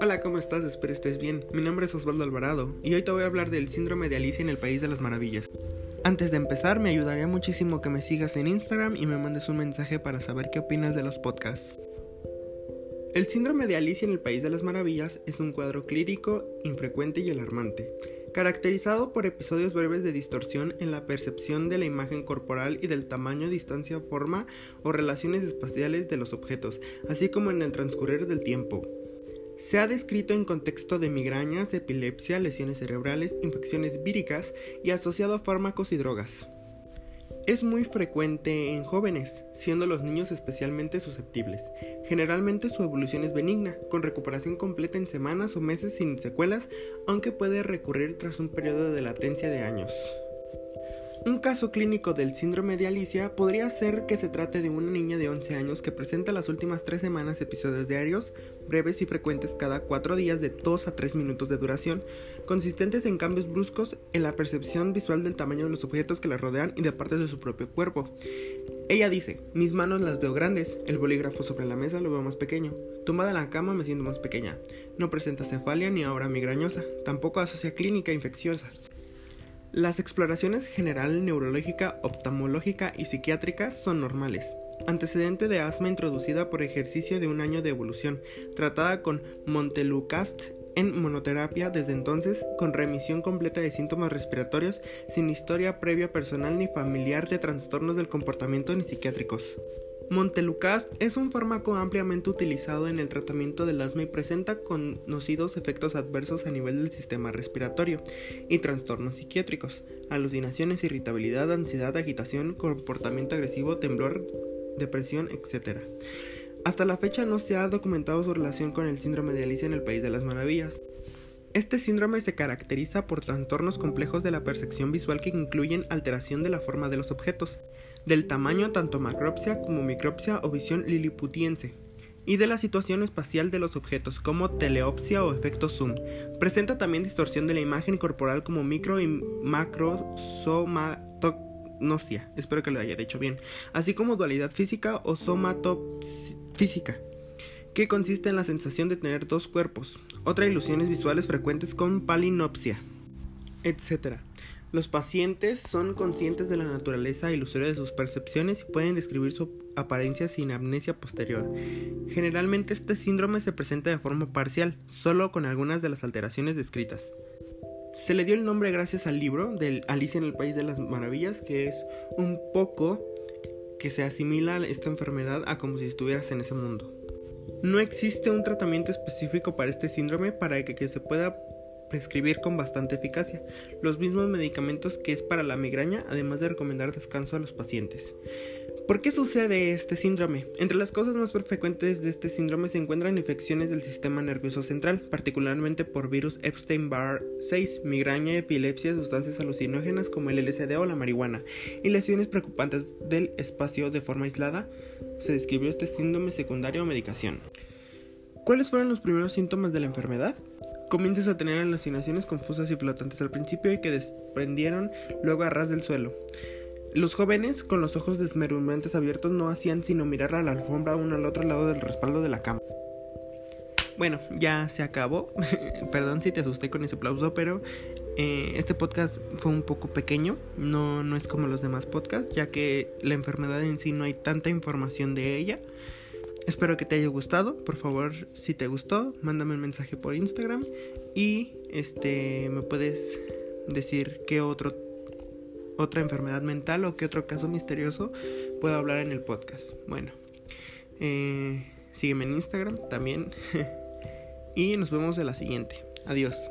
Hola, ¿cómo estás? Espero estés bien. Mi nombre es Osvaldo Alvarado y hoy te voy a hablar del síndrome de Alicia en el País de las Maravillas. Antes de empezar, me ayudaría muchísimo que me sigas en Instagram y me mandes un mensaje para saber qué opinas de los podcasts. El síndrome de Alicia en el País de las Maravillas es un cuadro clírico, infrecuente y alarmante, caracterizado por episodios breves de distorsión en la percepción de la imagen corporal y del tamaño, distancia, forma o relaciones espaciales de los objetos, así como en el transcurrir del tiempo. Se ha descrito en contexto de migrañas, epilepsia, lesiones cerebrales, infecciones víricas y asociado a fármacos y drogas. Es muy frecuente en jóvenes, siendo los niños especialmente susceptibles. Generalmente su evolución es benigna, con recuperación completa en semanas o meses sin secuelas, aunque puede recurrir tras un periodo de latencia de años. Un caso clínico del síndrome de Alicia podría ser que se trate de una niña de 11 años que presenta las últimas tres semanas episodios diarios, breves y frecuentes cada cuatro días de 2 a 3 minutos de duración, consistentes en cambios bruscos en la percepción visual del tamaño de los objetos que la rodean y de partes de su propio cuerpo. Ella dice, mis manos las veo grandes, el bolígrafo sobre la mesa lo veo más pequeño, tumbada en la cama me siento más pequeña, no presenta cefalia ni ahora migrañosa, tampoco asocia clínica infecciosa. Las exploraciones general, neurológica, oftalmológica y psiquiátrica son normales. Antecedente de asma introducida por ejercicio de un año de evolución, tratada con Montelukast en monoterapia desde entonces, con remisión completa de síntomas respiratorios, sin historia previa personal ni familiar de trastornos del comportamiento ni psiquiátricos. Montelucast es un fármaco ampliamente utilizado en el tratamiento del asma y presenta conocidos efectos adversos a nivel del sistema respiratorio y trastornos psiquiátricos, alucinaciones, irritabilidad, ansiedad, agitación, comportamiento agresivo, temblor, depresión, etc. Hasta la fecha no se ha documentado su relación con el síndrome de Alicia en el País de las Maravillas. Este síndrome se caracteriza por trastornos complejos de la percepción visual que incluyen alteración de la forma de los objetos, del tamaño tanto macropsia como micropsia o visión liliputiense, y de la situación espacial de los objetos como teleopsia o efecto zoom. Presenta también distorsión de la imagen corporal como micro y macrosomatonosia, espero que lo haya dicho bien, así como dualidad física o somatofísica, que consiste en la sensación de tener dos cuerpos, otra ilusiones visuales frecuentes con palinopsia, etc. Los pacientes son conscientes de la naturaleza ilusoria de sus percepciones y pueden describir su apariencia sin amnesia posterior. Generalmente este síndrome se presenta de forma parcial, solo con algunas de las alteraciones descritas. Se le dio el nombre gracias al libro de Alicia en el País de las Maravillas, que es un poco que se asimila esta enfermedad a como si estuvieras en ese mundo. No existe un tratamiento específico para este síndrome para que, que se pueda prescribir con bastante eficacia los mismos medicamentos que es para la migraña, además de recomendar descanso a los pacientes. ¿Por qué sucede este síndrome? Entre las causas más frecuentes de este síndrome se encuentran infecciones del sistema nervioso central, particularmente por virus Epstein-Barr 6, migraña, epilepsia, sustancias alucinógenas como el LSD o la marihuana, y lesiones preocupantes del espacio de forma aislada. Se describió este síndrome secundario o medicación. ¿Cuáles fueron los primeros síntomas de la enfermedad? comienzas a tener alucinaciones confusas y flotantes al principio y que desprendieron luego a ras del suelo. Los jóvenes, con los ojos desmerumantes abiertos, no hacían sino mirar a la alfombra uno al otro lado del respaldo de la cama. Bueno, ya se acabó. Perdón si te asusté con ese aplauso, pero eh, este podcast fue un poco pequeño. No, no es como los demás podcasts, ya que la enfermedad en sí no hay tanta información de ella. Espero que te haya gustado. Por favor, si te gustó, mándame un mensaje por Instagram y este me puedes decir qué otro otra enfermedad mental o qué otro caso misterioso puedo hablar en el podcast. Bueno, eh, sígueme en Instagram también y nos vemos en la siguiente. Adiós.